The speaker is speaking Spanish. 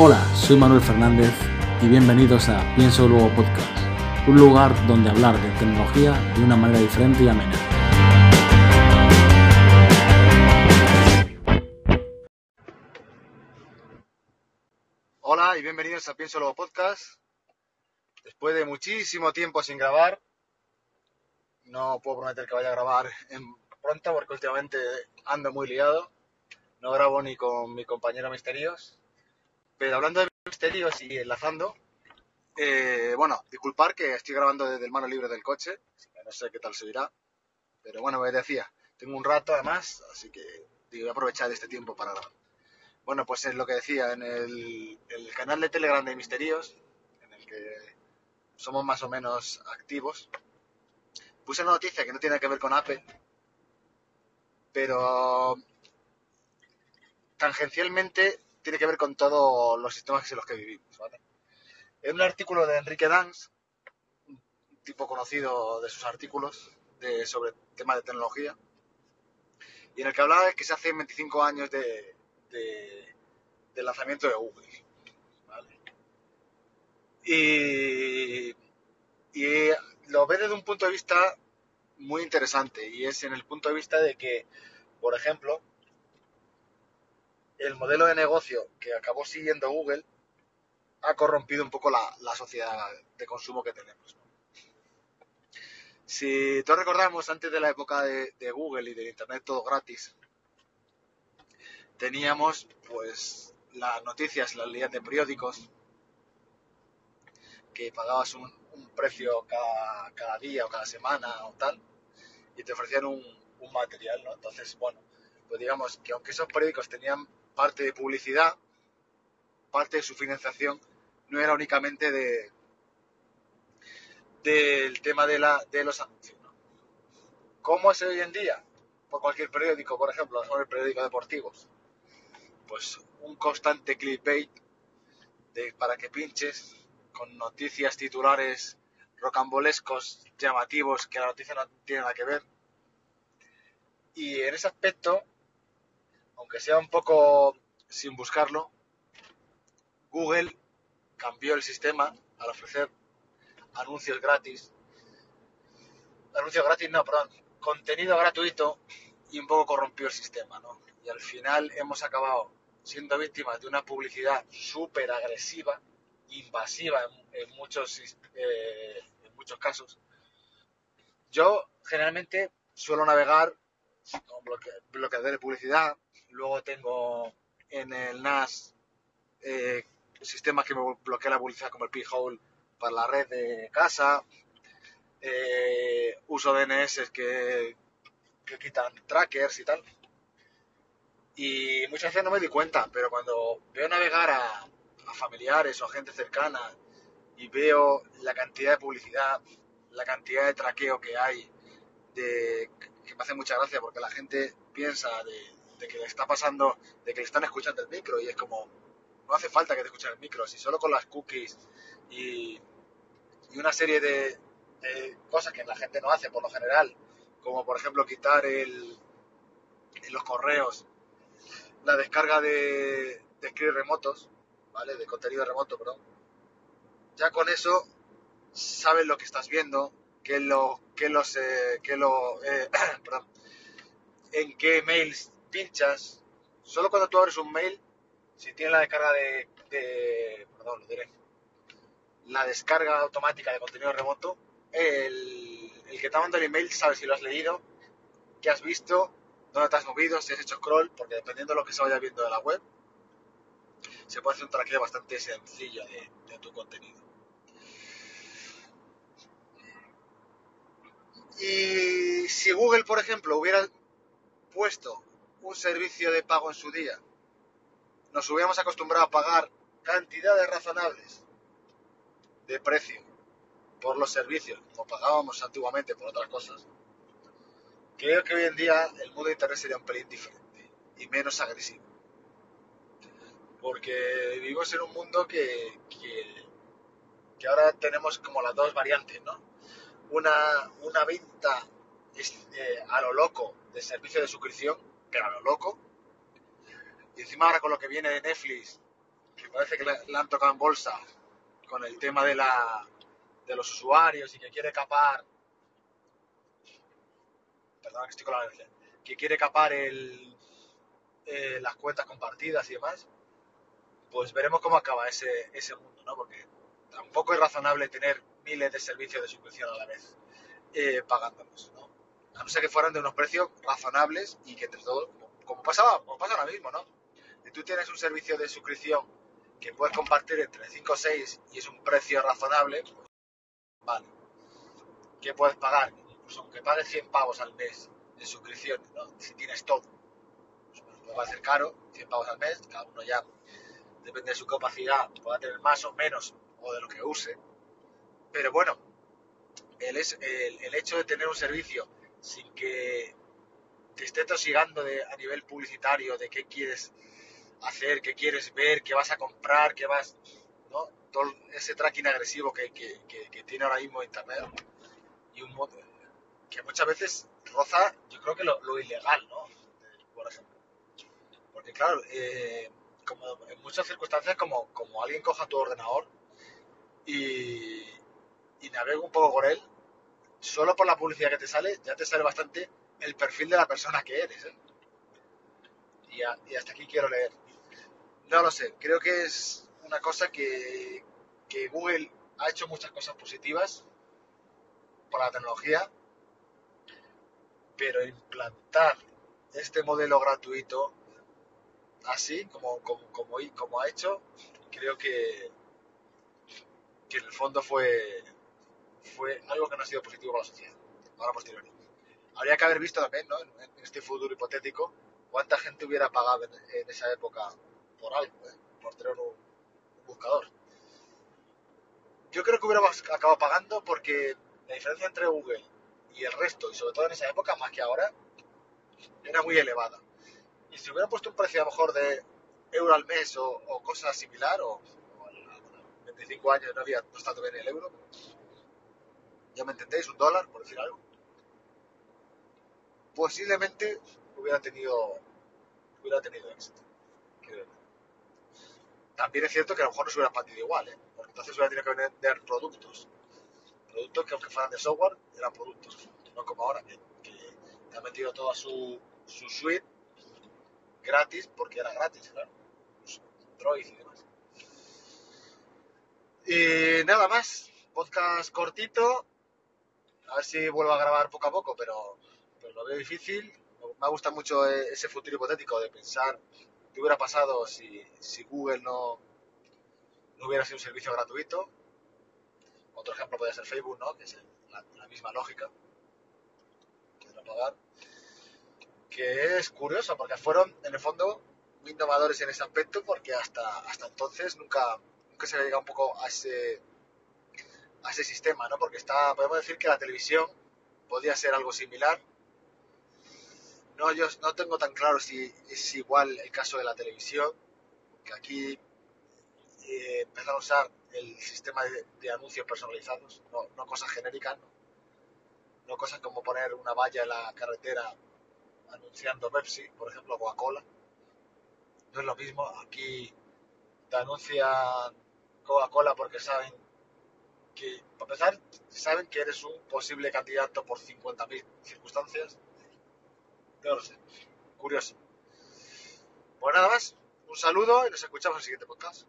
Hola, soy Manuel Fernández y bienvenidos a Pienso Luego Podcast, un lugar donde hablar de tecnología de una manera diferente y amena. Hola y bienvenidos a Pienso Luego Podcast. Después de muchísimo tiempo sin grabar, no puedo prometer que vaya a grabar en pronto porque últimamente ando muy liado. No grabo ni con mi compañero Misterios pero hablando de misterios y enlazando, eh, bueno, disculpar que estoy grabando desde el mano libre del coche, no sé qué tal se dirá, pero bueno, me decía, tengo un rato además, así que digo, voy a aprovechar este tiempo para grabar. Bueno, pues es lo que decía, en el, el canal de Telegram de Misterios, en el que somos más o menos activos, puse una noticia que no tiene que ver con Apple, pero tangencialmente tiene que ver con todos los sistemas en los que vivimos. ¿vale? En un artículo de Enrique Dans, un tipo conocido de sus artículos sobre temas de tecnología, y en el que hablaba de que se hace 25 años de, del lanzamiento de Google. Y, y lo ve desde un punto de vista muy interesante, y es en el punto de vista de que, por ejemplo, el modelo de negocio que acabó siguiendo Google ha corrompido un poco la, sociedad de consumo que tenemos. Si todos recordamos, antes de la época de, Google y del Internet todo gratis, teníamos pues las noticias, las leías de periódicos, que pagabas un, precio cada, día o cada semana o tal, y te ofrecían un, un material, ¿no? Entonces, bueno, pues digamos que aunque esos periódicos tenían parte de publicidad, parte de su financiación no era únicamente de del tema de, la, de los anuncios. ¿Cómo es hoy en día? Por cualquier periódico, por ejemplo, sobre el periódico deportivos. Pues un constante clickbait de, para que pinches con noticias titulares rocambolescos, llamativos, que la noticia no tiene nada que ver. Y en ese aspecto, aunque sea un poco sin buscarlo, Google cambió el sistema al ofrecer anuncios gratis. Anuncios gratis, no, perdón, contenido gratuito y un poco corrompió el sistema, ¿no? Y al final hemos acabado siendo víctimas de una publicidad súper agresiva, invasiva en, muchos, eh, en muchos casos. Yo generalmente suelo navegar con bloqueador de publicidad, Luego tengo en el NAS eh, sistemas que me bloquean la publicidad como el P-Hole para la red de casa. Eh, uso DNS que, que quitan trackers y tal. Y muchas veces no me di cuenta, pero cuando veo navegar a, familiares o a gente cercana y veo la cantidad de publicidad, la cantidad de traqueo que hay, de, que me hace mucha gracia porque la gente piensa de, de que le está pasando, de que le están escuchando el micro y es como, no hace falta que te escuchen el micro, si solo con las cookies y, y una serie de, cosas que la gente no hace por lo general, como por ejemplo quitar el, en los correos la descarga de, de scripts remotos, ¿vale? De contenido remoto, perdón. Ya con eso sabes lo que estás viendo, qué lo, qué los, eh, qué lo, eh, perdón, en qué mails pinchas, solo cuando tú abres un mail, si tiene la descarga de, perdón, lo diré, la descarga automática de contenido remoto, el, que te manda el email sabe si lo has leído, qué has visto, dónde te has movido, si has hecho scroll, porque dependiendo de lo que se vaya viendo de la web, se puede hacer un traqueo bastante sencillo de, de tu contenido. Y si Google, por ejemplo, hubiera puesto un servicio de pago en su día, nos hubiéramos acostumbrado a pagar cantidades razonables de precio por los servicios, como pagábamos antiguamente por otras cosas, creo que hoy en día el mundo de Internet sería un pelín diferente y menos agresivo. Porque vivimos en un mundo que, que, ahora tenemos como las dos variantes, ¿no? Una, una venta eh, a lo loco de servicio de suscripción pero loco. Y encima ahora con lo que viene de Netflix, que parece que le, han tocado en bolsa con el tema de, la, de los usuarios y que quiere capar, perdón que estoy con la que quiere capar el, eh, las cuentas compartidas y demás, pues veremos cómo acaba ese, ese mundo, ¿no? Porque tampoco es razonable tener miles de servicios de suscripción a la vez eh, pagándolos, ¿no? A no ser que fueran de unos precios razonables y que entre todos, como, pasaba, como pasa ahora mismo, ¿no? Si tú tienes un servicio de suscripción que puedes compartir entre 5 o 6 y es un precio razonable, pues vale. ¿Qué puedes pagar? Pues aunque pagues 100 pavos al mes de suscripción, ¿no? si tienes todo, pues va a ser caro, 100 pavos al mes, cada uno ya, depende de su capacidad, pueda tener más o menos o de lo que use. Pero bueno, el, es, el hecho de tener un servicio sin que te esté tosigando a nivel publicitario de qué quieres hacer, qué quieres ver, qué vas a comprar, qué vas, ¿no? Todo ese tracking agresivo que, que, tiene ahora mismo Internet y un modo que muchas veces roza, yo creo que lo, lo ilegal, ¿no? Por ejemplo. Porque claro, eh, como en muchas circunstancias, como, como alguien coja tu ordenador y, y navega un poco con él, solo por la publicidad que te sale, ya te sale bastante el perfil de la persona que eres. ¿eh? Y, hasta aquí quiero leer. No lo sé, creo que es una cosa que, que Google ha hecho muchas cosas positivas por la tecnología, pero implantar este modelo gratuito así como, como, como, como ha hecho, creo que, que en el fondo fue, fue algo que no ha sido positivo para la sociedad, ahora posteriori. Habría que haber visto también, ¿no? en, este futuro hipotético, cuánta gente hubiera pagado en, esa época por algo, ¿eh? por tener un, buscador. Yo creo que hubiéramos acabado pagando porque la diferencia entre Google y el resto, y sobre todo en esa época, más que ahora, era muy elevada. Y si hubieran puesto un precio a lo mejor de euro al mes o, o cosa similar, o, o a 25 años no había no estado bien el euro, ya me entendéis, un dólar, por decir algo, posiblemente hubiera tenido, hubiera tenido éxito. También es cierto que a lo mejor no se hubiera expandido igual, ¿eh? porque entonces hubiera tenido que vender productos. Productos que aunque fueran de software, eran productos. No como ahora, que, ha metido toda su, su suite gratis, porque era gratis, claro. Android y demás. Y nada más. Podcast cortito. A ver si vuelvo a grabar poco a poco, pero, pero lo veo difícil. Me gusta mucho ese futuro hipotético de pensar qué hubiera pasado si, si Google no, no hubiera sido un servicio gratuito. Otro ejemplo podría ser Facebook, ¿no? Que es la, la misma lógica. Que no pagar. Que es curioso, porque fueron, en el fondo, muy innovadores en ese aspecto, porque hasta, hasta entonces nunca, nunca se había llegado un poco a ese, a ese sistema, ¿no? Porque está, podemos decir que la televisión podía ser algo similar, no, yo no tengo tan claro si es igual el caso de la televisión, que aquí eh, empezaron a usar el sistema de, de anuncios personalizados, no, no cosas genéricas, ¿no? no, cosas como poner una valla en la carretera anunciando Pepsi, por ejemplo, Coca-Cola. No es lo mismo, aquí te anuncian Coca-Cola porque saben que, para empezar, saben que eres un posible candidato por 50.000 circunstancias no lo sé. Curioso. Pues nada más. Un saludo y nos escuchamos en el siguiente podcast.